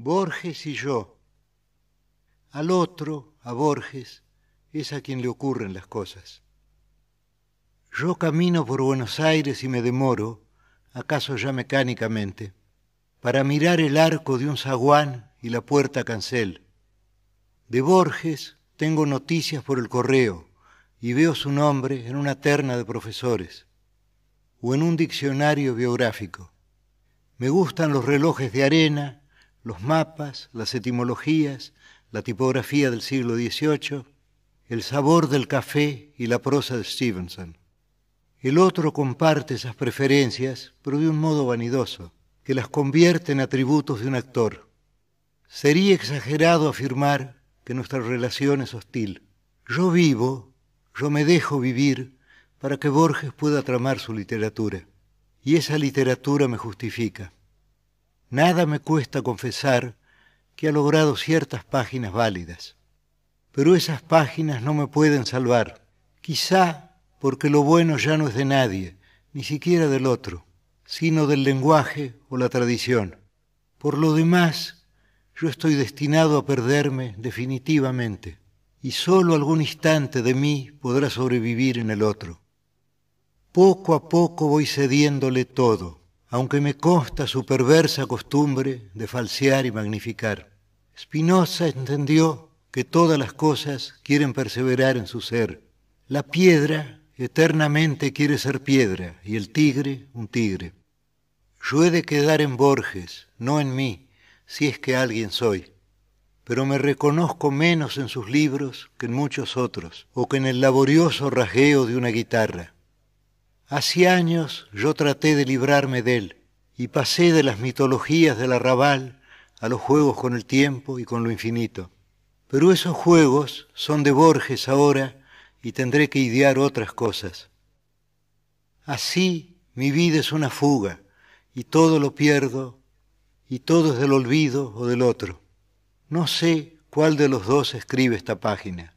Borges y yo. Al otro, a Borges, es a quien le ocurren las cosas. Yo camino por Buenos Aires y me demoro, acaso ya mecánicamente, para mirar el arco de un zaguán y la puerta cancel. De Borges tengo noticias por el correo y veo su nombre en una terna de profesores o en un diccionario biográfico. Me gustan los relojes de arena, los mapas, las etimologías, la tipografía del siglo XVIII, el sabor del café y la prosa de Stevenson. El otro comparte esas preferencias, pero de un modo vanidoso, que las convierte en atributos de un actor. Sería exagerado afirmar que nuestra relación es hostil. Yo vivo, yo me dejo vivir para que Borges pueda tramar su literatura. Y esa literatura me justifica. Nada me cuesta confesar que ha logrado ciertas páginas válidas. Pero esas páginas no me pueden salvar. Quizá porque lo bueno ya no es de nadie, ni siquiera del otro, sino del lenguaje o la tradición. Por lo demás, yo estoy destinado a perderme definitivamente, y sólo algún instante de mí podrá sobrevivir en el otro. Poco a poco voy cediéndole todo, aunque me consta su perversa costumbre de falsear y magnificar. Spinoza entendió que todas las cosas quieren perseverar en su ser. La piedra eternamente quiere ser piedra y el tigre un tigre. Yo he de quedar en Borges, no en mí, si es que alguien soy, pero me reconozco menos en sus libros que en muchos otros, o que en el laborioso rasgueo de una guitarra. Hace años yo traté de librarme de él y pasé de las mitologías del arrabal a los juegos con el tiempo y con lo infinito. Pero esos juegos son de Borges ahora y tendré que idear otras cosas. Así mi vida es una fuga y todo lo pierdo y todo es del olvido o del otro. No sé cuál de los dos escribe esta página.